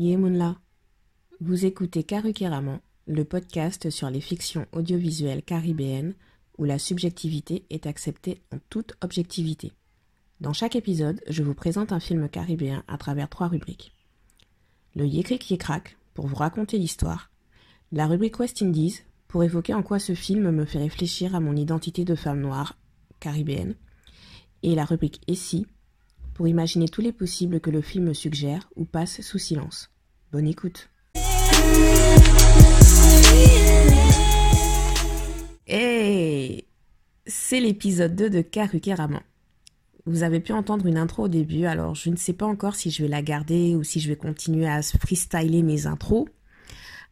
Yemunla. Vous écoutez Karukeraman, le podcast sur les fictions audiovisuelles caribéennes où la subjectivité est acceptée en toute objectivité. Dans chaque épisode, je vous présente un film caribéen à travers trois rubriques. Le Yekrik Yekrak, pour vous raconter l'histoire. La rubrique West Indies, pour évoquer en quoi ce film me fait réfléchir à mon identité de femme noire caribéenne. Et la rubrique Essie, pour imaginer tous les possibles que le film suggère ou passe sous silence. Bonne écoute. Hey C'est l'épisode 2 de Karukeraman. Vous avez pu entendre une intro au début, alors je ne sais pas encore si je vais la garder ou si je vais continuer à freestyler mes intros.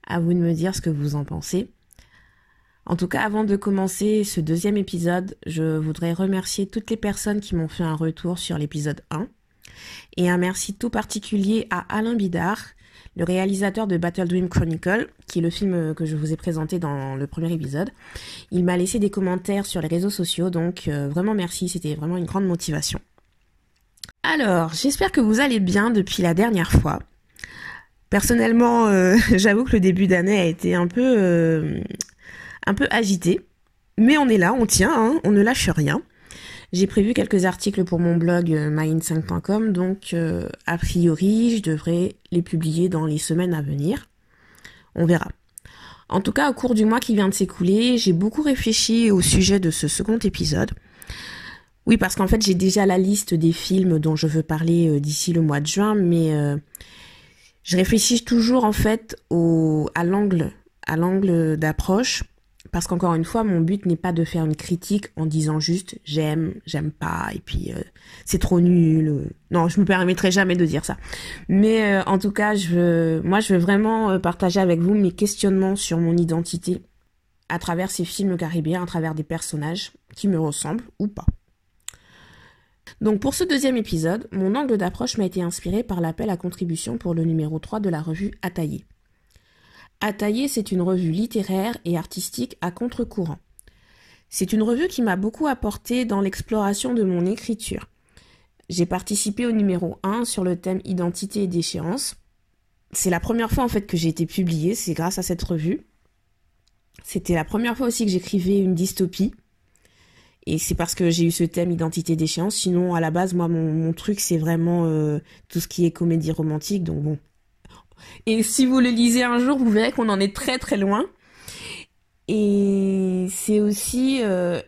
À vous de me dire ce que vous en pensez. En tout cas, avant de commencer ce deuxième épisode, je voudrais remercier toutes les personnes qui m'ont fait un retour sur l'épisode 1. Et un merci tout particulier à Alain Bidard, le réalisateur de Battle Dream Chronicle, qui est le film que je vous ai présenté dans le premier épisode. Il m'a laissé des commentaires sur les réseaux sociaux, donc euh, vraiment merci, c'était vraiment une grande motivation. Alors, j'espère que vous allez bien depuis la dernière fois. Personnellement, euh, j'avoue que le début d'année a été un peu, euh, un peu agité, mais on est là, on tient, hein, on ne lâche rien. J'ai prévu quelques articles pour mon blog euh, myin5.com, donc euh, a priori, je devrais les publier dans les semaines à venir. On verra. En tout cas, au cours du mois qui vient de s'écouler, j'ai beaucoup réfléchi au sujet de ce second épisode. Oui, parce qu'en fait, j'ai déjà la liste des films dont je veux parler euh, d'ici le mois de juin, mais je réfléchis toujours en fait à l'angle d'approche parce qu'encore une fois, mon but n'est pas de faire une critique en disant juste j'aime, j'aime pas, et puis euh, c'est trop nul. Non, je me permettrai jamais de dire ça. Mais euh, en tout cas, moi, je veux vraiment euh, partager avec vous mes questionnements sur mon identité à travers ces films caribéens, à travers des personnages qui me ressemblent ou pas. Donc pour ce deuxième épisode, mon angle d'approche m'a été inspiré par l'appel à contribution pour le numéro 3 de la revue Ataillé. Ataillé, c'est une revue littéraire et artistique à contre-courant. C'est une revue qui m'a beaucoup apporté dans l'exploration de mon écriture. J'ai participé au numéro 1 sur le thème identité et déchéance. C'est la première fois en fait que j'ai été publiée, c'est grâce à cette revue. C'était la première fois aussi que j'écrivais une dystopie. Et c'est parce que j'ai eu ce thème identité déchéance. Sinon, à la base, moi, mon, truc, c'est vraiment euh, tout ce qui est comédie romantique. Donc bon, et si vous le lisez un jour, vous verrez qu'on en est très très loin. Et c'est aussi euh,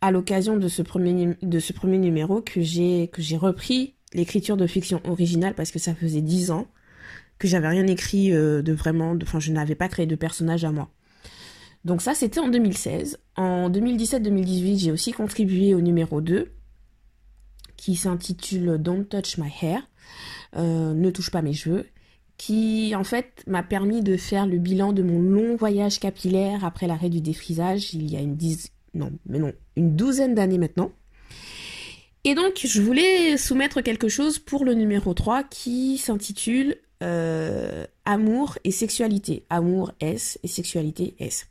à l'occasion de ce premier de ce premier numéro que j'ai repris l'écriture de fiction originale parce que ça faisait dix ans que j'avais rien écrit euh, de vraiment, enfin je n'avais pas créé de personnage à moi. Donc ça c'était en 2016. En 2017-2018 j'ai aussi contribué au numéro 2 qui s'intitule Don't Touch My Hair, euh, ne touche pas mes cheveux qui en fait m'a permis de faire le bilan de mon long voyage capillaire après l'arrêt du défrisage il y a une une douzaine d'années maintenant. Et donc je voulais soumettre quelque chose pour le numéro 3 qui s'intitule euh, Amour et sexualité. Amour S et sexualité S.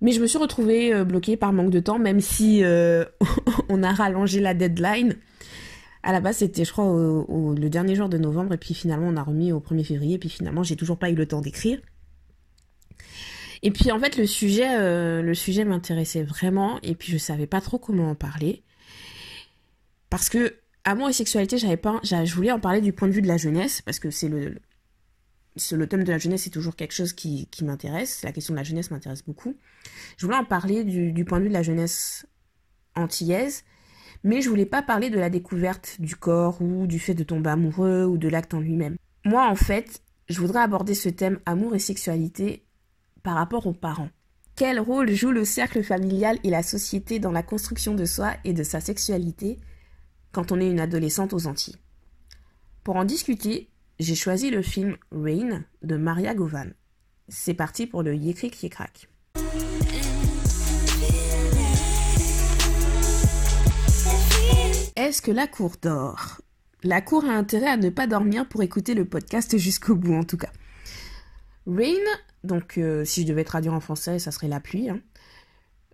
Mais je me suis retrouvée euh, bloquée par manque de temps, même si euh, on a rallongé la deadline. À la base, c'était, je crois, le dernier jour de novembre, et puis finalement, on a remis au 1er février, et puis finalement, j'ai toujours pas eu le temps d'écrire. Et puis en fait, le sujet, euh, le sujet m'intéressait vraiment, et puis je savais pas trop comment en parler. Parce que amour et sexualité, j'avais pas, je voulais en parler du point de vue de la jeunesse, parce que c'est le, thème de la jeunesse, c'est toujours quelque chose qui, m'intéresse. La question de la jeunesse m'intéresse beaucoup. Je voulais en parler du point de vue de la jeunesse antillaise, mais je voulais pas parler de la découverte du corps ou du fait de tomber amoureux ou de l'acte en lui-même. Moi, en fait, je voudrais aborder ce thème amour et sexualité par rapport aux parents. Quel rôle joue le cercle familial et la société dans la construction de soi et de sa sexualité quand on est une adolescente aux Antilles? Pour en discuter, j'ai choisi le film Rain de Maria Govan. C'est parti pour le Yékrik Yékrak. Est-ce que la cour dort La cour a intérêt à ne pas dormir pour écouter le podcast jusqu'au bout en tout cas. Rain, donc euh, si je devais traduire en français, ça serait la pluie. Hein.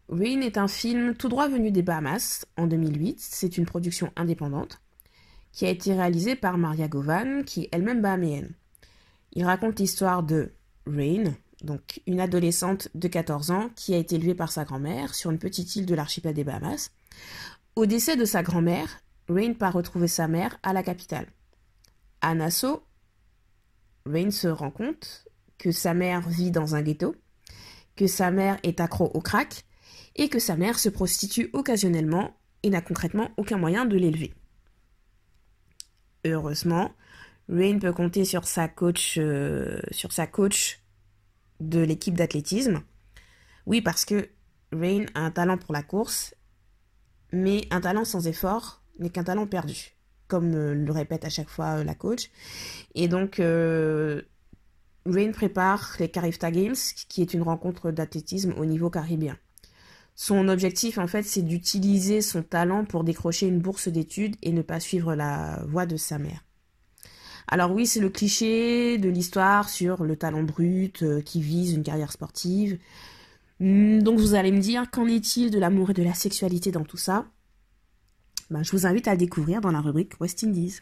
Rain est un film tout droit venu des Bahamas en 2008. C'est une production indépendante qui a été réalisé par Maria Govan, qui est elle-même bahaméenne. Il raconte l'histoire de Rain, donc une adolescente de 14 ans qui a été élevée par sa grand-mère sur une petite île de l'archipel des Bahamas. Au décès de sa grand-mère, Rain part retrouver sa mère à la capitale. À Nassau, Rain se rend compte que sa mère vit dans un ghetto, que sa mère est accro au crack et que sa mère se prostitue occasionnellement et n'a concrètement aucun moyen de l'élever. Heureusement, Rain peut compter sur sa coach, euh, sur sa coach de l'équipe d'athlétisme. Oui, parce que Rain a un talent pour la course, mais un talent sans effort n'est qu'un talent perdu, comme euh, le répète à chaque fois euh, la coach. Et donc, Rain prépare les Carifta Games, qui est une rencontre d'athlétisme au niveau caribéen. Son objectif, en fait, c'est d'utiliser son talent pour décrocher une bourse d'études et ne pas suivre la voie de sa mère. Alors oui, c'est le cliché de l'histoire sur le talent brut euh, qui vise une carrière sportive. Hmm, donc vous allez me dire, qu'en est-il de l'amour et de la sexualité dans tout ça? Ben, Je vous invite à le découvrir dans la rubrique West Indies.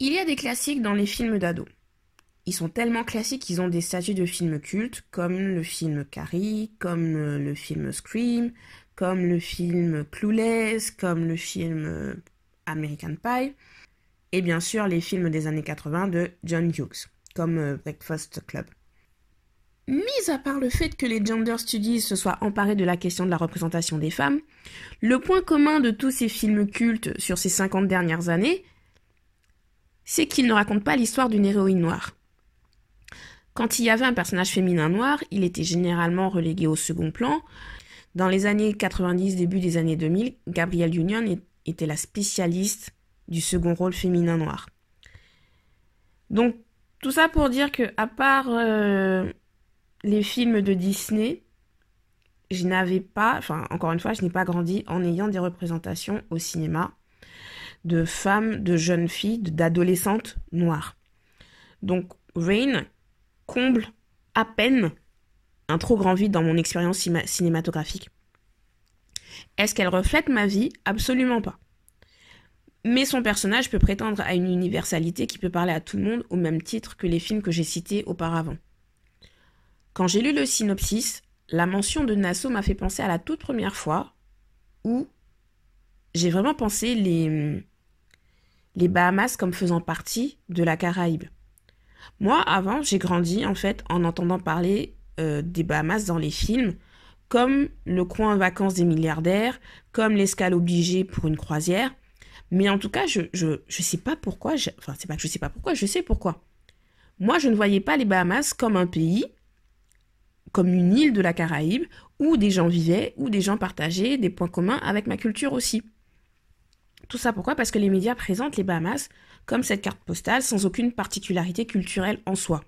Il y a des classiques dans les films d'ados. Ils sont tellement classiques qu'ils ont des statuts de films cultes, comme le film Carrie, comme euh, le film Scream, comme le film Clueless, comme le film euh, American Pie, et bien sûr les films des années 80 de John Hughes, comme euh, Breakfast Club. Mis à part le fait que les gender studies se soient emparés de la question de la représentation des femmes, le point commun de tous ces films cultes sur ces 50 dernières années, c'est qu'il ne raconte pas l'histoire d'une héroïne noire. Quand il y avait un personnage féminin noir, il était généralement relégué au second plan. Dans les années 90, début des années 2000, Gabrielle Union était la spécialiste du second rôle féminin noir. Donc tout ça pour dire que à part euh, les films de Disney, je n'avais pas, enfin encore une fois, je n'ai pas grandi en ayant des représentations au cinéma de femmes, de jeunes filles, d'adolescentes noires. Donc Rain comble à peine un trop grand vide dans mon expérience cinématographique. Est-ce qu'elle reflète ma vie? Absolument pas. Mais son personnage peut prétendre à une universalité qui peut parler à tout le monde au même titre que les films que j'ai cités auparavant. Quand j'ai lu le synopsis, la mention de Nassau m'a fait penser à la toute première fois où j'ai vraiment pensé les, les Bahamas comme faisant partie de la Caraïbe. Moi, avant, j'ai grandi en fait en entendant parler euh, des Bahamas dans les films, comme le coin vacances des milliardaires, comme l'escale obligée pour une croisière. Mais en tout cas, je je, je sais pas pourquoi, enfin c'est pas je sais pas pourquoi, je sais pourquoi. Moi, je ne voyais pas les Bahamas comme un pays, comme une île de la Caraïbe, où des gens vivaient, où des gens partageaient des points communs avec ma culture aussi. Tout ça pourquoi? Parce que les médias présentent les Bahamas comme cette carte postale sans aucune particularité culturelle en soi.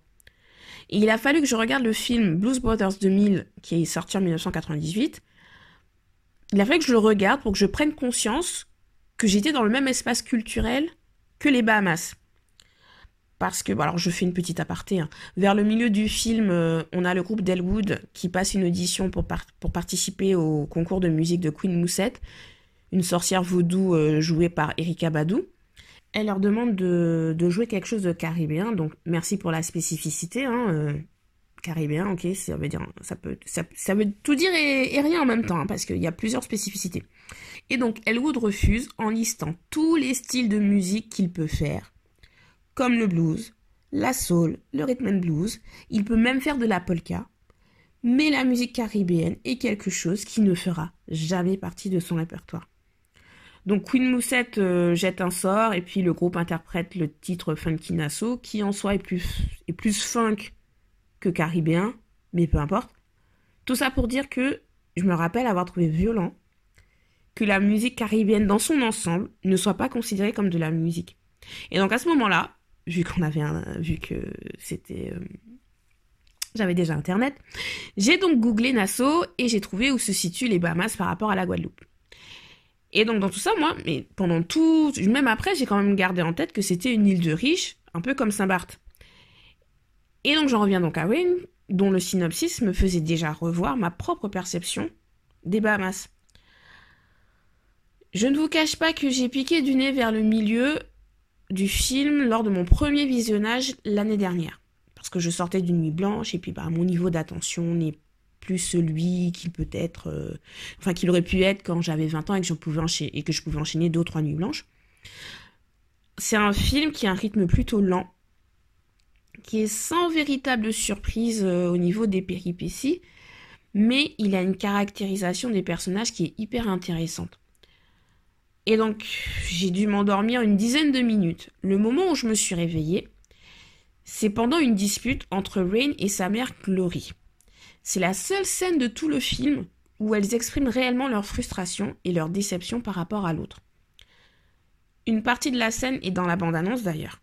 Et il a fallu que je regarde le film Blues Brothers 2000 qui est sorti en 1998. Il a fallu que je le regarde pour que je prenne conscience que j'étais dans le même espace culturel que les Bahamas. Parce que, bon, alors je fais une petite aparté, hein. vers le milieu du film, euh, on a le groupe Delwood qui passe une audition pour, participer au concours de musique de Queen Moussette, une sorcière vaudou euh, jouée par Erika Badou. Elle leur demande de, jouer quelque chose de caribéen, donc merci pour la spécificité. Hein, euh, caribéen, ok, ça veut dire, ça peut, ça, veut tout dire et, rien en même temps, hein, parce qu'il y a plusieurs spécificités. Et donc, Elwood refuse en listant tous les styles de musique qu'il peut faire, comme le blues, la soul, le rhythm and blues. Il peut même faire de la polka, mais la musique caribéenne est quelque chose qui ne fera jamais partie de son répertoire. Donc Queen Moussette euh, jette un sort et puis le groupe interprète le titre Funky Nassau qui en soi est plus, est plus funk que caribéen, mais peu importe. Tout ça pour dire que je me rappelle avoir trouvé violent que la musique caribéenne dans son ensemble ne soit pas considérée comme de la musique. Et donc à ce moment-là, vu que c'était euh, j'avais déjà internet, j'ai donc googlé Nassau et j'ai trouvé où se situent les Bahamas par rapport à la Guadeloupe. Et donc dans tout ça, moi, mais pendant tout, même après, j'ai quand même gardé en tête que c'était une île de riches, un peu comme Saint-Barth. Et donc j'en reviens donc à Wayne, dont le synopsis me faisait déjà revoir ma propre perception des Bahamas. Je ne vous cache pas que j'ai piqué du nez vers le milieu du film lors de mon premier visionnage l'année dernière. Parce que je sortais d'une nuit blanche et puis bah, mon niveau d'attention n'est plus celui qu'il peut être, euh, enfin qu'il aurait pu être quand j'avais 20 ans et que, je pouvais enchaîner, et que nuits blanches. C'est un film qui a un rythme plutôt lent, qui est sans véritable surprise euh, au niveau des péripéties, mais il a une caractérisation des personnages qui est hyper intéressante. Et donc, j'ai dû m'endormir une dizaine de minutes. Le moment où je me suis réveillée, c'est pendant une dispute entre Rain et sa mère Glory. C'est la seule scène de tout le film où elles expriment réellement leur frustration et leur déception par rapport à l'autre. Une partie de la scène est dans la bande-annonce d'ailleurs.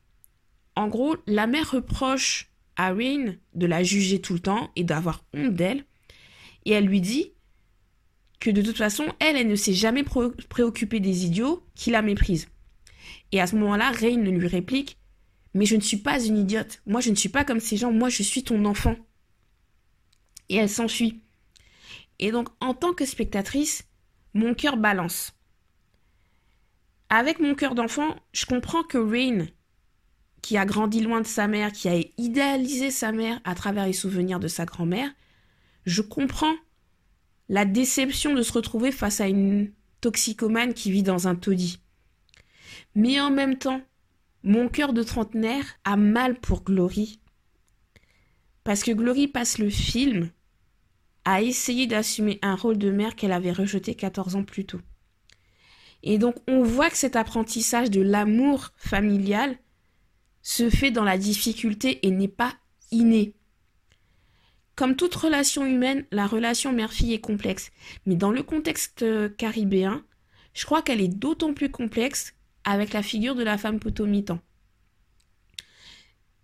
En gros, la mère reproche à Rain de la juger tout le temps et d'avoir honte d'elle, et elle lui dit que de toute façon, elle, elle ne s'est jamais préoccupée des idiots qui la méprisent. Et à ce moment-là, Rain lui réplique Mais je ne suis pas une idiote. Moi, je ne suis pas comme ces gens. Moi, je suis ton enfant. Et elle s'enfuit. Et donc, en tant que spectatrice, mon cœur balance. Avec mon cœur d'enfant, je comprends que Rain, qui a grandi loin de sa mère, qui a idéalisé sa mère à travers les souvenirs de sa grand-mère, je comprends la déception de se retrouver face à une toxicomane qui vit dans un taudis. Mais en même temps, mon cœur de trentenaire a mal pour Glory. Parce que Glory passe le film à essayer d'assumer un rôle de mère qu'elle avait rejeté 14 ans plus tôt. Et donc on voit que cet apprentissage de l'amour familial se fait dans la difficulté et n'est pas inné. Comme toute relation humaine, la relation mère-fille est complexe. Mais dans le contexte euh, caribéen, je crois qu'elle est d'autant plus complexe avec la figure de la femme potomitan.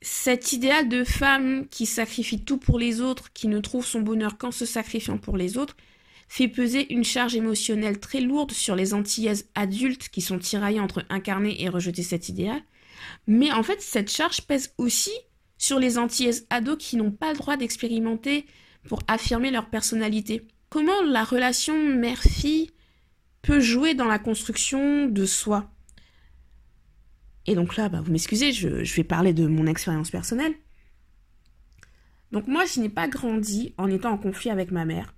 Cet idéal de femme qui sacrifie tout pour les autres, qui ne trouve son bonheur qu'en se sacrifiant pour les autres, fait peser une charge émotionnelle très lourde sur les antillaises adultes qui sont tiraillées entre incarner et rejeter cet idéal. Mais en fait, cette charge pèse aussi sur les antillaises ados qui n'ont pas le droit d'expérimenter pour affirmer leur personnalité. Comment la relation mère-fille peut jouer dans la construction de soi? Et donc là, bah, vous m'excusez, je, vais parler de mon expérience personnelle. Donc moi, je n'ai pas grandi en étant en conflit avec ma mère.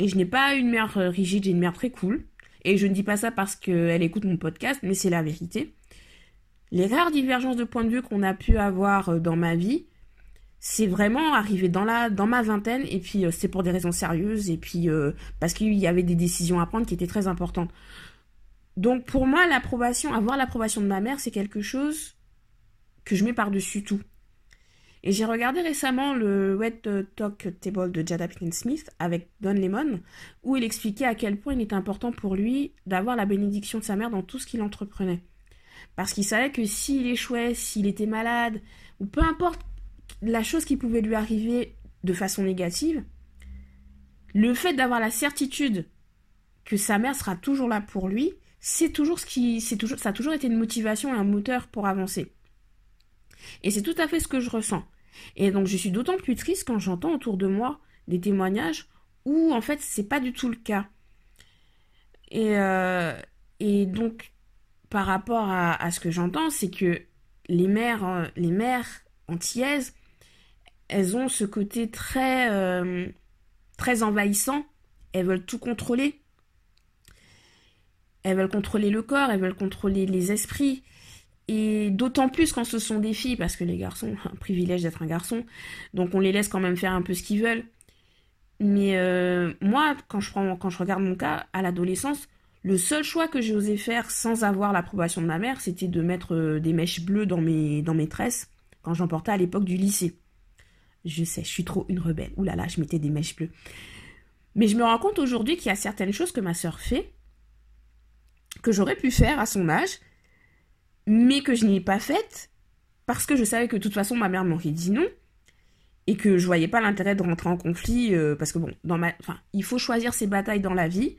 Et je n'ai pas une mère euh, rigide, j'ai une mère très cool. Et je ne dis pas ça parce qu'elle écoute mon podcast, mais c'est la vérité. Les rares divergences de point de vue qu'on a pu avoir euh, dans ma vie, c'est vraiment arrivé dans, la, dans ma vingtaine, et puis euh, c'est pour des raisons sérieuses, et puis euh, parce qu'il y avait des décisions à prendre qui étaient très importantes. Donc pour moi, l'approbation, avoir l'approbation de ma mère, c'est quelque chose que je mets par-dessus tout. Et j'ai regardé récemment le Wet Talk Table de Jada Pinkett Smith avec Don Lemon, où il expliquait à quel point il était important pour lui d'avoir la bénédiction de sa mère dans tout ce qu'il entreprenait. Parce qu'il savait que s'il échouait, s'il était malade, ou peu importe la chose qui pouvait lui arriver de façon négative, le fait d'avoir la certitude que sa mère sera toujours là pour lui, c'est toujours ce qui, ça a toujours été une motivation et un moteur pour avancer. Et c'est tout à fait ce que je ressens. Et donc je suis d'autant plus triste quand j'entends autour de moi des témoignages où en fait c'est pas du tout le cas. Et, euh, et donc par rapport à, ce que j'entends, c'est que les mères, euh, les mères antillaises, elles ont ce côté très, euh, très envahissant. Elles veulent tout contrôler. Elles veulent contrôler le corps, elles veulent contrôler les esprits. Et d'autant plus quand ce sont des filles, parce que les garçons, un privilège d'être un garçon, donc on les laisse quand même faire un peu ce qu'ils veulent. Mais euh, moi, quand je regarde mon cas, à l'adolescence, le seul choix que j'ai osé faire sans avoir l'approbation de ma mère, c'était de mettre euh, des mèches bleues dans mes, tresses quand j'en portais à l'époque du lycée. Je sais, je suis trop une rebelle. Ouh là là, je mettais des mèches bleues. Mais je me rends compte aujourd'hui qu'il y a certaines choses que ma sœur fait, que j'aurais pu faire à son âge, mais que je n'y ai pas faites, parce que je savais que de toute façon ma mère m'aurait dit non, et que je voyais pas l'intérêt de rentrer en conflit, euh, parce que bon, dans ma... enfin, il faut choisir ses batailles dans la vie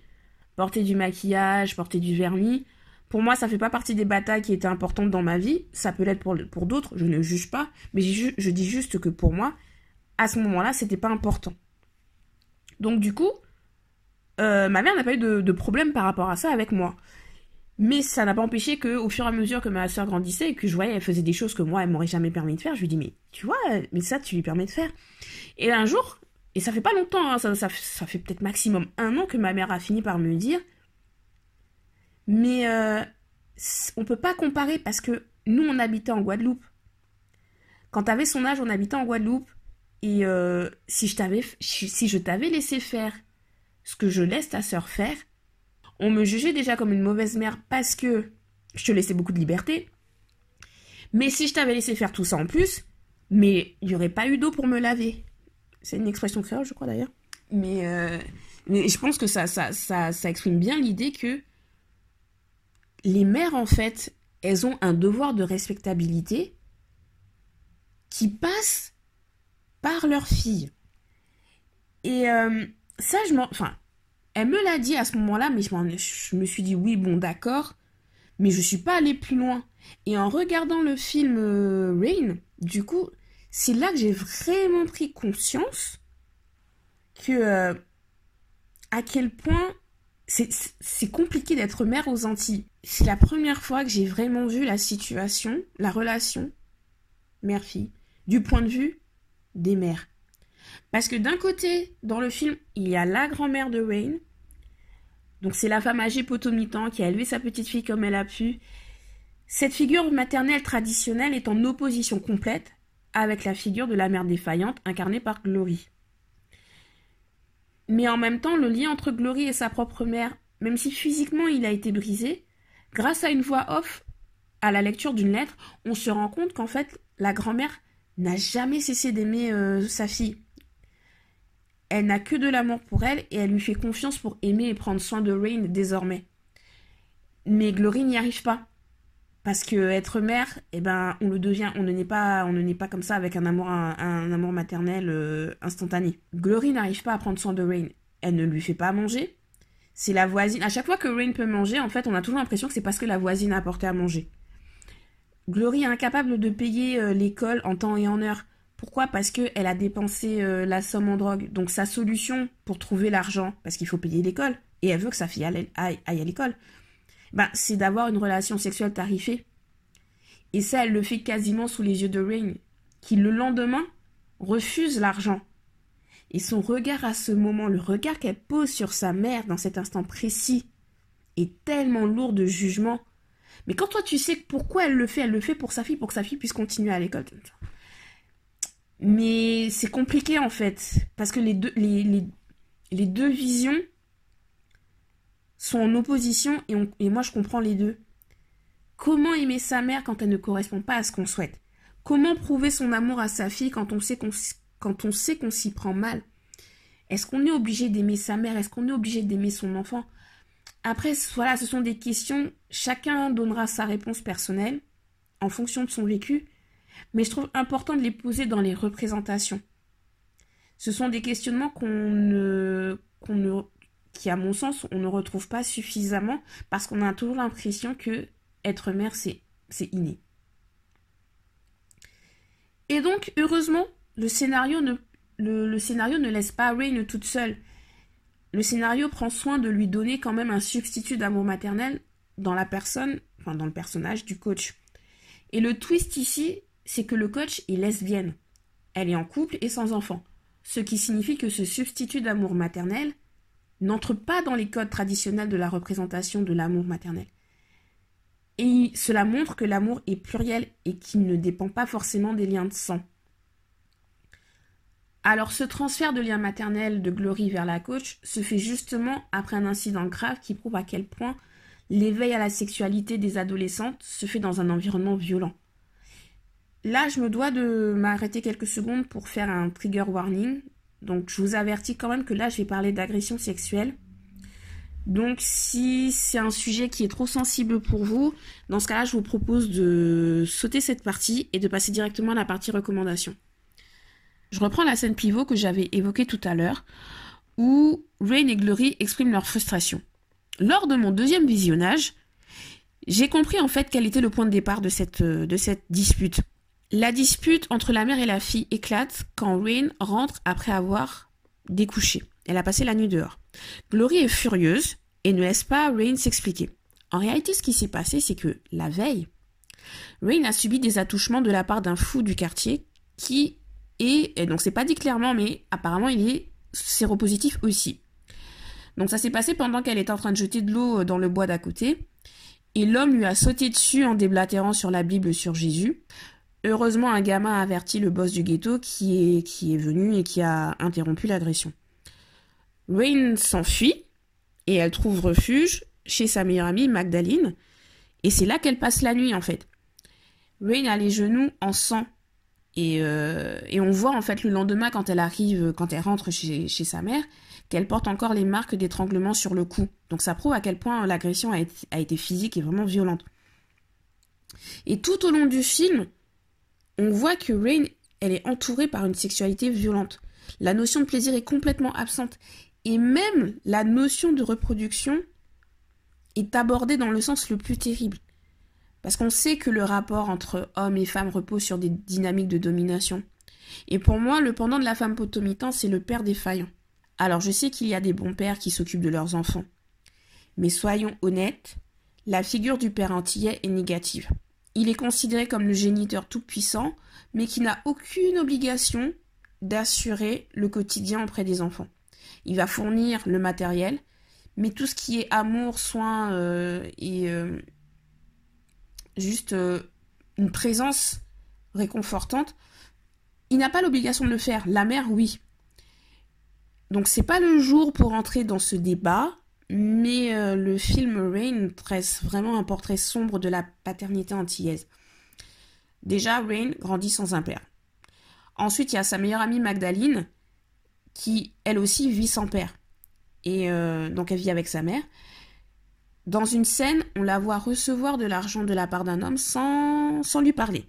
porter du maquillage, porter du vernis. Pour moi, ça fait pas partie des batailles qui étaient importantes dans ma vie. Ça peut l'être pour, pour d'autres, je ne juge pas. Mais je, dis juste que pour moi, à ce moment-là, c'était pas important. Donc du coup, euh, ma mère n'a pas eu de, problème par rapport à ça avec moi. Mais ça n'a pas empêché que, au fur et à mesure que ma soeur grandissait et que je voyais, elle faisait des choses que moi, elle m'aurait jamais permis de faire, je lui dis, mais tu vois, mais ça, tu lui permets de faire. Et un jour, et ça fait pas longtemps, hein, ça, fait peut-être maximum un an que ma mère a fini par me dire, mais euh, on peut pas comparer parce que nous, on habitait en Guadeloupe. Quand tu avais son âge, on habitait en Guadeloupe. Et euh, si je t'avais si t'avais laissé faire ce que je laisse ta sœur faire, on me jugeait déjà comme une mauvaise mère parce que je te laissais beaucoup de liberté. Mais si je t'avais laissé faire tout ça en plus, mais il n'y aurait pas eu d'eau pour me laver. C'est une expression créole, je crois d'ailleurs. Mais, euh, je pense que ça, exprime bien l'idée que les mères, en fait, elles ont un devoir de respectabilité qui passe par leur fille. Et euh, ça, je m'en. Enfin, elle me l'a dit à ce moment-là, mais je, me suis dit oui, bon, d'accord, mais je suis pas allée plus loin. Et en regardant le film euh, Rain, du coup, c'est là que j'ai vraiment pris conscience que euh, à quel point c'est compliqué d'être mère aux Antilles. C'est la première fois que j'ai vraiment vu la situation, la relation mère-fille, du point de vue des mères. Parce que d'un côté, dans le film, il y a la grand-mère de Wayne. Donc c'est la femme âgée potomitan qui a élevé sa petite fille comme elle a pu. Cette figure maternelle traditionnelle est en opposition complète avec la figure de la mère défaillante incarnée par Glory. Mais en même temps, le lien entre Glory et sa propre mère, même si physiquement il a été brisé, grâce à une voix off, à la lecture d'une lettre, on se rend compte qu'en fait, la grand-mère n'a jamais cessé d'aimer euh, sa fille. Elle n'a que de l'amour pour elle et elle lui fait confiance pour aimer et prendre soin de Rain désormais. Mais Glory n'y arrive pas. Parce que être mère, eh ben, on le devient, on ne naît pas, on ne naît pas comme ça avec un amour, un, amour maternel euh, instantané. Glory n'arrive pas à prendre soin de Rain. Elle ne lui fait pas manger. C'est la voisine. À chaque fois que Rain peut manger, en fait, on a toujours l'impression que c'est parce que la voisine a apporté à manger. Glory est incapable de payer euh, l'école en temps et en heure. Pourquoi? Parce qu'elle a dépensé euh, la somme en drogue. Donc sa solution pour trouver l'argent, parce qu'il faut payer l'école, et elle veut que sa fille aille à l'école, bah, c'est d'avoir une relation sexuelle tarifée. Et ça, elle le fait quasiment sous les yeux de Rain, qui le lendemain refuse l'argent. Et son regard à ce moment, le regard qu'elle pose sur sa mère dans cet instant précis, est tellement lourd de jugement. Mais quand toi tu sais pourquoi elle le fait, elle le fait pour sa fille, pour que sa fille puisse continuer à l'école. Mais c'est compliqué en fait, parce que les deux, les, les deux visions sont en opposition et, moi je comprends les deux. Comment aimer sa mère quand elle ne correspond pas à ce qu'on souhaite? Comment prouver son amour à sa fille quand on sait qu'on s'y prend mal? Est-ce qu'on est obligé d'aimer sa mère? Est-ce qu'on est obligé d'aimer son enfant? Après, voilà, ce sont des questions. Chacun donnera sa réponse personnelle en fonction de son vécu, mais je trouve important de les poser dans les représentations. Ce sont des questionnements qu'on ne, qu'on ne qui, à mon sens, on ne retrouve pas suffisamment parce qu'on a toujours l'impression que être mère, c'est, inné. Et donc, heureusement, le scénario ne, le, scénario ne laisse pas Rain toute seule. Le scénario prend soin de lui donner quand même un substitut d'amour maternel dans la personne, enfin dans le personnage du coach. Et le twist ici, c'est que le coach est lesbienne. Elle est en couple et sans enfant. Ce qui signifie que ce substitut d'amour maternel n'entre pas dans les codes traditionnels de la représentation de l'amour maternel. Et cela montre que l'amour est pluriel et qu'il ne dépend pas forcément des liens de sang. Alors ce transfert de lien maternel de Glory vers la coach se fait justement après un incident grave qui prouve à quel point l'éveil à la sexualité des adolescentes se fait dans un environnement violent. Là, je me dois de m'arrêter quelques secondes pour faire un trigger warning, donc je vous avertis quand même que là, je vais parler d'agression sexuelle. Donc si c'est un sujet qui est trop sensible pour vous, dans ce cas-là, je vous propose de sauter cette partie et de passer directement à la partie recommandation. Je reprends la scène pivot que j'avais évoquée tout à l'heure, où Rain et Glory expriment leur frustration. Lors de mon deuxième visionnage, j'ai compris en fait quel était le point de départ de cette, de cette dispute. La dispute entre la mère et la fille éclate quand Rain rentre après avoir découché. Elle a passé la nuit dehors. Glory est furieuse et ne laisse pas Rain s'expliquer. En réalité, ce qui s'est passé, c'est que la veille, Rain a subi des attouchements de la part d'un fou du quartier qui est, et donc c'est pas dit clairement, mais apparemment il est séropositif aussi. Donc ça s'est passé pendant qu'elle était en train de jeter de l'eau dans le bois d'à côté, et l'homme lui a sauté dessus en déblatérant sur la Bible sur Jésus. Heureusement, un gamin a averti le boss du ghetto qui est, venu et qui a interrompu l'agression. Rain s'enfuit et elle trouve refuge chez sa meilleure amie Magdalene, et c'est là qu'elle passe la nuit en fait. Rain a les genoux en sang euh, et, on voit en fait le lendemain quand elle arrive, quand elle rentre chez, sa mère, qu'elle porte encore les marques d'étranglement sur le cou. Donc ça prouve à quel point l'agression a, été physique et vraiment violente. Et tout au long du film, on voit que Rain, elle est entourée par une sexualité violente. La notion de plaisir est complètement absente. Et même la notion de reproduction est abordée dans le sens le plus terrible. Parce qu'on sait que le rapport entre hommes et femmes repose sur des dynamiques de domination. Et pour moi, le pendant de la femme potomitan, c'est le père défaillant. Alors je sais qu'il y a des bons pères qui s'occupent de leurs enfants. Mais soyons honnêtes, la figure du père antillais est négative. Il est considéré comme le géniteur tout-puissant, mais qui n'a aucune obligation d'assurer le quotidien auprès des enfants. Il va fournir le matériel, mais tout ce qui est amour, soin euh, et, euh, juste euh, une présence réconfortante, il n'a pas l'obligation de le faire. La mère, oui. Donc c'est pas le jour pour entrer dans ce débat, mais euh, le film Rain tresse vraiment un portrait sombre de la paternité antillaise. Déjà, Rain grandit sans un père. Ensuite, il y a sa meilleure amie Magdalene, qui elle aussi vit sans père. Et euh, donc elle vit avec sa mère. Dans une scène, on la voit recevoir de l'argent de la part d'un homme sans, sans lui parler.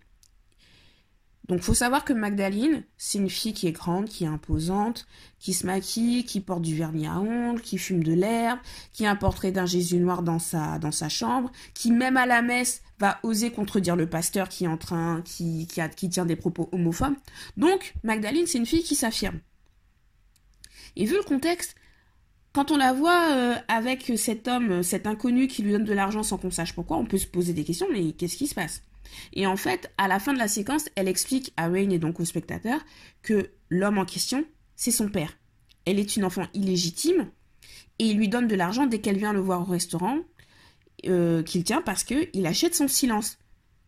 Donc faut savoir que Magdalene, c'est une fille qui est grande, qui est imposante, qui se maquille, qui porte du vernis à ongles, qui fume de l'herbe, qui a un portrait d'un Jésus noir dans sa, chambre, qui même à la messe va oser contredire le pasteur qui est en qui, qui, qui tient des propos homophobes. Donc Magdalene, c'est une fille qui s'affirme. Et vu le contexte, quand on la voit euh, avec cet homme, cet inconnu qui lui donne de l'argent sans qu'on sache pourquoi, on peut se poser des questions, mais qu'est-ce qui se passe? Et en fait, à la fin de la séquence, elle explique à Rain et donc au spectateur que l'homme en question, c'est son père. Elle est une enfant illégitime et il lui donne de l'argent dès qu'elle vient le voir au restaurant euh, qu'il tient parce qu'il achète son silence.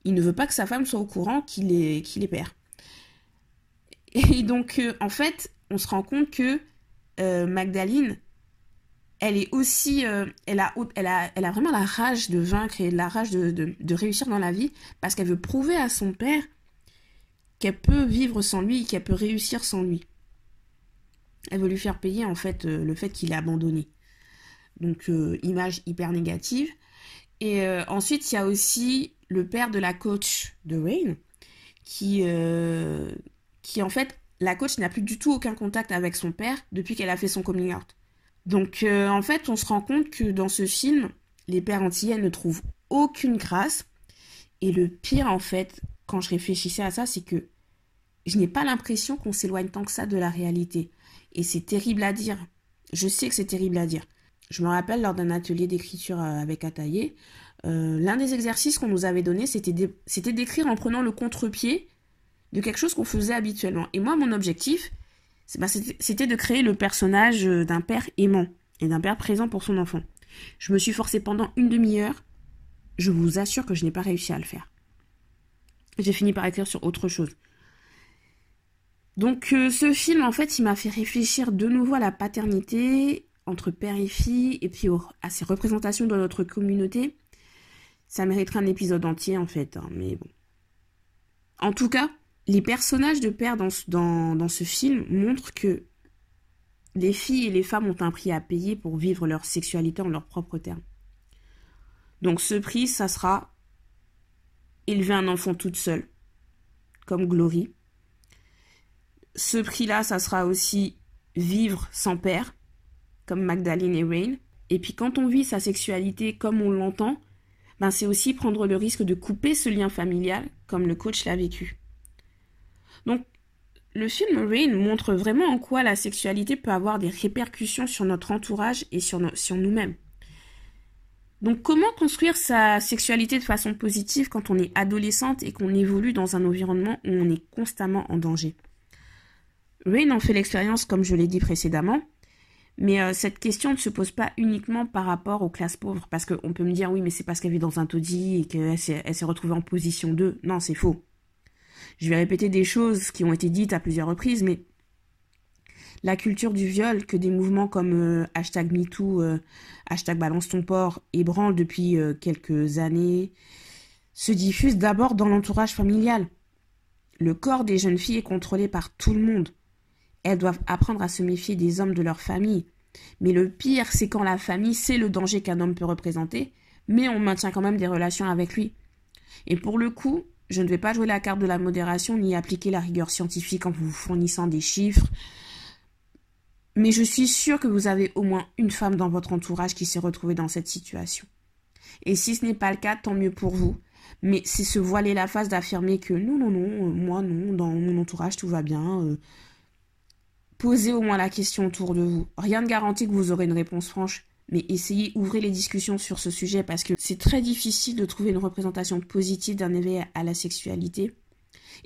Il ne veut pas que sa femme soit au courant qu'il est, qu'il est père. Et donc, euh, en fait, on se rend compte que Magdalene, elle est aussi, euh, elle, a, vraiment la rage de vaincre et la rage de, réussir dans la vie parce qu'elle veut prouver à son père qu'elle peut vivre sans lui, qu'elle peut réussir sans lui. Elle veut lui faire payer en fait euh, le fait qu'il est abandonné. Donc euh, image hyper négative. Et ensuite il y a aussi le père de la coach de Rain qui, qui en fait la coach n'a plus du tout aucun contact avec son père depuis qu'elle a fait son coming out. Donc euh, en fait, on se rend compte que dans ce film, les pères antillais ne trouvent aucune grâce. Et le pire, en fait, quand je réfléchissais à ça, c'est que je n'ai pas l'impression qu'on s'éloigne tant que ça de la réalité. Et c'est terrible à dire. Je sais que c'est terrible à dire. Je me rappelle lors d'un atelier d'écriture euh, avec Ataillé, euh, l'un des exercices qu'on nous avait donné, c'était d'écrire en prenant le contre-pied de quelque chose qu'on faisait habituellement. Et moi, mon objectif, c'était de créer le personnage euh, d'un père aimant et d'un père présent pour son enfant. Je me suis forcée pendant une demi-heure. Je vous assure que je n'ai pas réussi à le faire. J'ai fini par écrire sur autre chose. Donc euh, ce film, en fait, il m'a fait réfléchir de nouveau à la paternité entre père et fille, et puis à ses représentations dans notre communauté. Ça mériterait un épisode entier, en fait, hein, mais bon. En tout cas, les personnages de père dans, ce film montrent que les filles et les femmes ont un prix à payer pour vivre leur sexualité en leurs propres termes. Donc ce prix, ça sera élever un enfant toute seule, comme Glory. Ce prix-là, ça sera aussi vivre sans père, comme Magdalene et Rain. Et puis quand on vit sa sexualité comme on l'entend, ben c'est aussi prendre le risque de couper ce lien familial, comme le coach l'a vécu. Donc, le film Rain montre vraiment en quoi la sexualité peut avoir des répercussions sur notre entourage et sur, nous-mêmes. Donc comment construire sa sexualité de façon positive quand on est adolescente et qu'on évolue dans un environnement où on est constamment en danger? Rain en fait l'expérience comme je l'ai dit précédemment, mais euh, cette question ne se pose pas uniquement par rapport aux classes pauvres, parce qu'on peut me dire oui mais c'est parce qu'elle vit dans un taudis et qu'elle s'est retrouvée en position 2. Non, c'est faux. Je vais répéter des choses qui ont été dites à plusieurs reprises, mais la culture du viol que des mouvements comme euh, hashtag MeToo, euh, hashtag Balance ton port ébranlent depuis euh, quelques années se diffuse d'abord dans l'entourage familial. Le corps des jeunes filles est contrôlé par tout le monde. Elles doivent apprendre à se méfier des hommes de leur famille. Mais le pire, c'est quand la famille sait le danger qu'un homme peut représenter, mais on maintient quand même des relations avec lui. Et pour le coup, je ne vais pas jouer la carte de la modération ni appliquer la rigueur scientifique en vous fournissant des chiffres. Mais je suis sûre que vous avez au moins une femme dans votre entourage qui s'est retrouvée dans cette situation. Et si ce n'est pas le cas, tant mieux pour vous. Mais c'est se voiler la face d'affirmer que non, non, non, euh, moi non, dans mon entourage tout va bien. Euh. Posez au moins la question autour de vous. Rien ne garantit que vous aurez une réponse franche. Mais essayez, ouvrez les discussions sur ce sujet parce que c'est très difficile de trouver une représentation positive d'un éveil à la sexualité.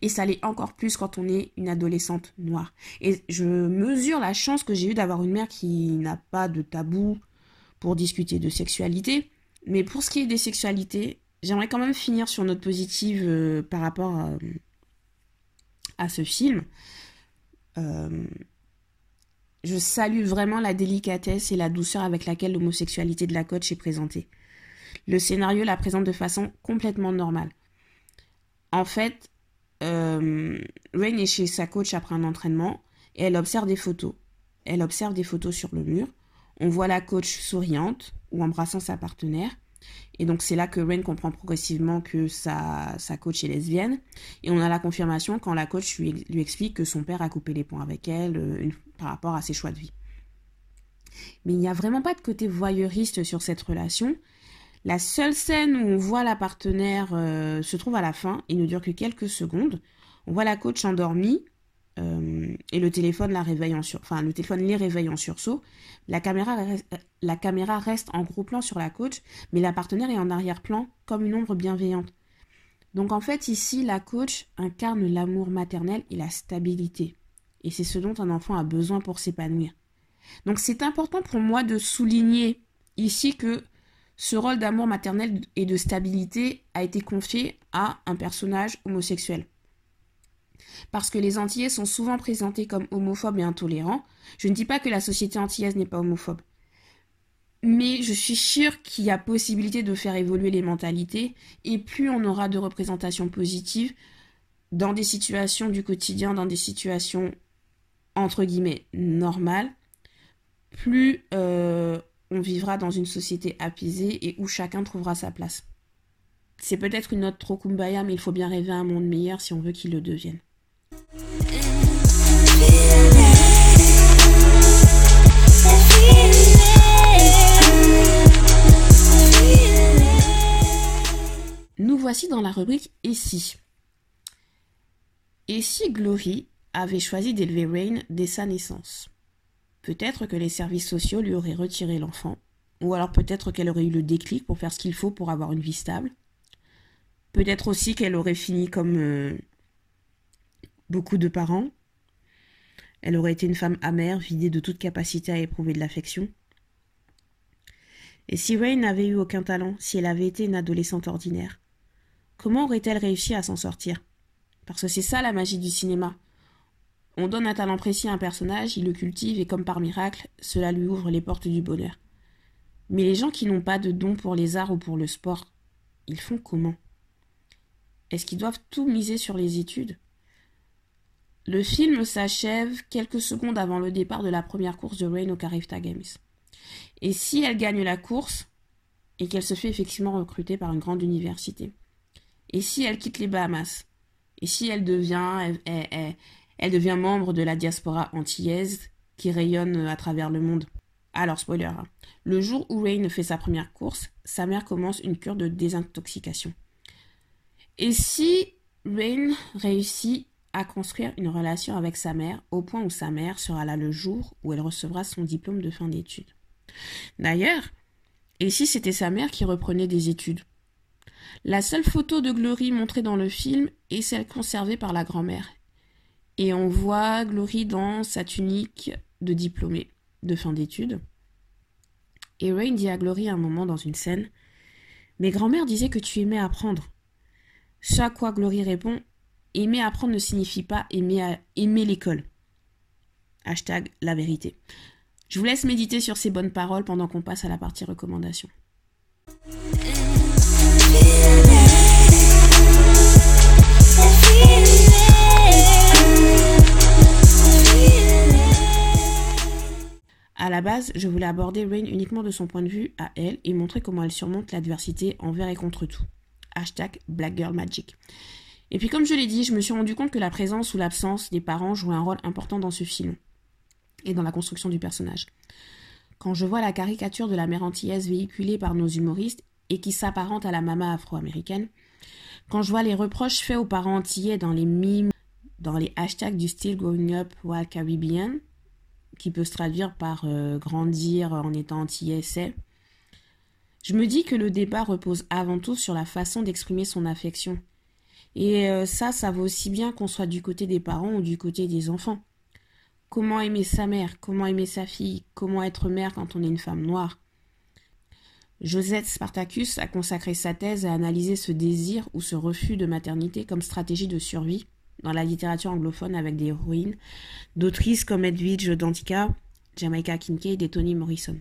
Et ça l'est encore plus quand on est une adolescente noire. Et je mesure la chance que j'ai eue d'avoir une mère qui n'a pas de tabou pour discuter de sexualité. Mais pour ce qui est des sexualités, j'aimerais quand même finir sur note positive euh, par rapport à, ce film. Euh, je salue vraiment la délicatesse et la douceur avec laquelle l'homosexualité de la coach est présentée. Le scénario la présente de façon complètement normale. En fait, euh, Rain est chez sa coach après un entraînement et elle observe des photos. Elle observe des photos sur le mur. On voit la coach souriante ou embrassant sa partenaire. Et donc c'est là que Rain comprend progressivement que sa, sa coach est lesbienne. Et on a la confirmation quand la coach lui, lui explique que son père a coupé les ponts avec elle euh, par rapport à ses choix de vie. Mais il n'y a vraiment pas de côté voyeuriste sur cette relation. La seule scène où on voit la partenaire euh, se trouve à la fin, il ne dure que quelques secondes. On voit la coach endormie euh, et le téléphone la réveille en sur... enfin le téléphone les réveille en sursaut. La caméra, la caméra reste en gros plan sur la coach, mais la partenaire est en arrière-plan comme une ombre bienveillante. Donc en fait ici la coach incarne l'amour maternel et la stabilité. Et c'est ce dont un enfant a besoin pour s'épanouir. Donc c'est important pour moi de souligner ici que ce rôle d'amour maternel et de stabilité a été confié à un personnage homosexuel. Parce que les Antillais sont souvent présentés comme homophobes et intolérants, je ne dis pas que la société antillaise n'est pas homophobe. Mais je suis sûre qu'il y a possibilité de faire évoluer les mentalités, et plus on aura de représentations positives dans des situations du quotidien, dans des situations entre guillemets normales, plus euh, on vivra dans une société apaisée et où chacun trouvera sa place. C'est peut-être une note trop kumbaya, mais il faut bien rêver un monde meilleur si on veut qu'il le devienne. Nous voici dans la rubrique Et si? Et si Glory avait choisi d'élever Rain dès sa naissance? Peut-être que les services sociaux lui auraient retiré l'enfant, ou alors peut-être qu'elle aurait eu le déclic pour faire ce qu'il faut pour avoir une vie stable. Peut-être aussi qu'elle aurait fini comme euh, beaucoup de parents. Elle aurait été une femme amère, vidée de toute capacité à éprouver de l'affection. Et si Rain n'avait eu aucun talent, si elle avait été une adolescente ordinaire, comment aurait-elle réussi à s'en sortir? Parce que c'est ça la magie du cinéma. On donne un talent précis à un personnage, il le cultive et comme par miracle, cela lui ouvre les portes du bonheur. Mais les gens qui n'ont pas de don pour les arts ou pour le sport, ils font comment? Est-ce qu'ils doivent tout miser sur les études? Le film s'achève quelques secondes avant le départ de la première course de Rain au Carifta Games. Et si elle gagne la course et qu'elle se fait effectivement recruter par une grande université? Et si elle quitte les Bahamas? Et si elle devient, elle devient membre de la diaspora antillaise qui rayonne à travers le monde? Alors, spoiler, hein. le jour où Rain fait sa première course, sa mère commence une cure de désintoxication. Et si Rain réussit à construire une relation avec sa mère au point où sa mère sera là le jour où elle recevra son diplôme de fin d'études. D'ailleurs, et si c'était sa mère qui reprenait des études? La seule photo de Glory montrée dans le film est celle conservée par la grand-mère. Et on voit Glory dans sa tunique de diplômée de fin d'études. Et Rain dit à Glory à un moment dans une scène Mais grand-mère disait que tu aimais apprendre. Chaque quoi Glory répond Aimer apprendre ne signifie pas aimer, l'école. Hashtag la vérité. Je vous laisse méditer sur ces bonnes paroles pendant qu'on passe à la partie recommandation. À la base, je voulais aborder Rain uniquement de son point de vue à elle et montrer comment elle surmonte l'adversité envers et contre tout. Hashtag Black Girl Magic. Et puis comme je l'ai dit, je me suis rendu compte que la présence ou l'absence des parents jouait un rôle important dans ce film et dans la construction du personnage. Quand je vois la caricature de la mère antillaise véhiculée par nos humoristes et qui s'apparente à la maman afro-américaine, quand je vois les reproches faits aux parents antillais dans les mimes, dans les hashtags du style Growing Up While Caribbean, qui peut se traduire par euh, grandir en étant antillais, c'est. Je me dis que le débat repose avant tout sur la façon d'exprimer son affection. Et euh, ça, ça vaut aussi bien qu'on soit du côté des parents ou du côté des enfants. Comment aimer sa mère? Comment aimer sa fille? Comment être mère quand on est une femme noire? Josette Spartacus a consacré sa thèse à analyser ce désir ou ce refus de maternité comme stratégie de survie dans la littérature anglophone avec des héroïnes d'autrices comme Edwidge Dantica, Jamaica Kincaid et Toni Morrison.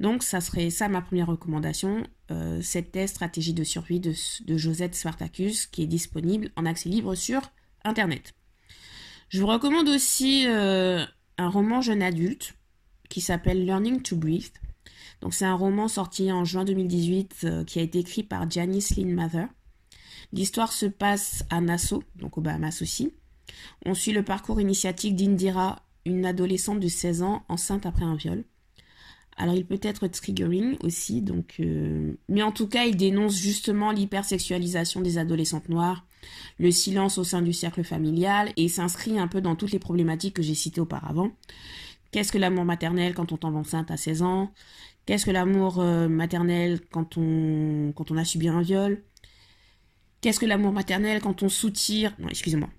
Donc ça serait ça ma première recommandation, euh, cette stratégie de survie de, de Josette Spartacus qui est disponible en accès libre sur Internet. Je vous recommande aussi euh, un roman jeune adulte qui s'appelle Learning to Breathe. Donc c'est un roman sorti en juin 2018 euh, qui a été écrit par Janice Lynn Mather. L'histoire se passe à Nassau, donc au Bahamas aussi. On suit le parcours initiatique d'Indira, une adolescente de 16 ans enceinte après un viol. Alors il peut être triggering aussi, donc, euh, mais en tout cas il dénonce justement l'hypersexualisation des adolescentes noires, le silence au sein du cercle familial et s'inscrit un peu dans toutes les problématiques que j'ai citées auparavant. Qu'est-ce que l'amour maternel quand on tombe enceinte à 16 ans? Qu'est-ce que l'amour euh, maternel quand on, quand on a subi un viol? Qu'est-ce que l'amour maternel quand on soutire? Non, excusez-moi.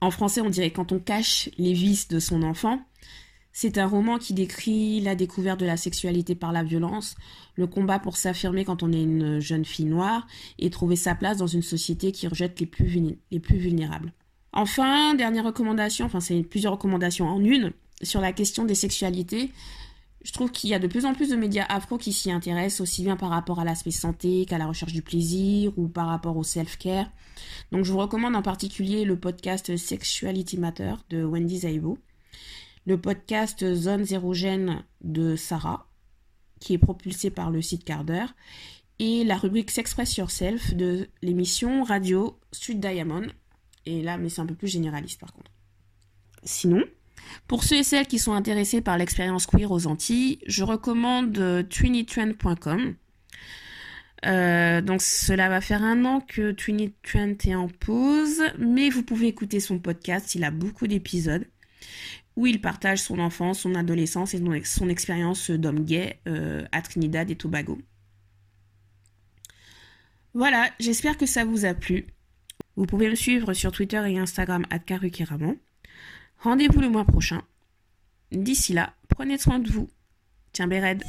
En français, on dirait quand on cache les vices de son enfant. C'est un roman qui décrit la découverte de la sexualité par la violence, le combat pour s'affirmer quand on est une jeune fille noire et trouver sa place dans une société qui rejette les plus, les plus vulnérables. Enfin, dernière recommandation, enfin c'est plusieurs recommandations en une, sur la question des sexualités. Je trouve qu'il y a de plus en plus de médias afro qui s'y intéressent, aussi bien par rapport à l'aspect santé qu'à la recherche du plaisir ou par rapport au self-care. Donc je vous recommande en particulier le podcast Sexuality Matter de Wendy Zaibo le podcast Zone Zérogène de Sarah, qui est propulsé par le site Carder, et la rubrique S'express Yourself de l'émission Radio Sud Diamond. Et là, mais c'est un peu plus généraliste par contre. Sinon, pour ceux et celles qui sont intéressés par l'expérience queer aux Antilles, je recommande euh, twinitrend.com. Euh, donc cela va faire un an que Twinny est en pause, mais vous pouvez écouter son podcast, il a beaucoup d'épisodes où il partage son enfance, son adolescence et son expérience d'homme gay euh, à Trinidad et Tobago. Voilà, j'espère que ça vous a plu. Vous pouvez me suivre sur Twitter et Instagram à Rendez-vous le mois prochain. D'ici là, prenez soin de vous. Tiens, Béred.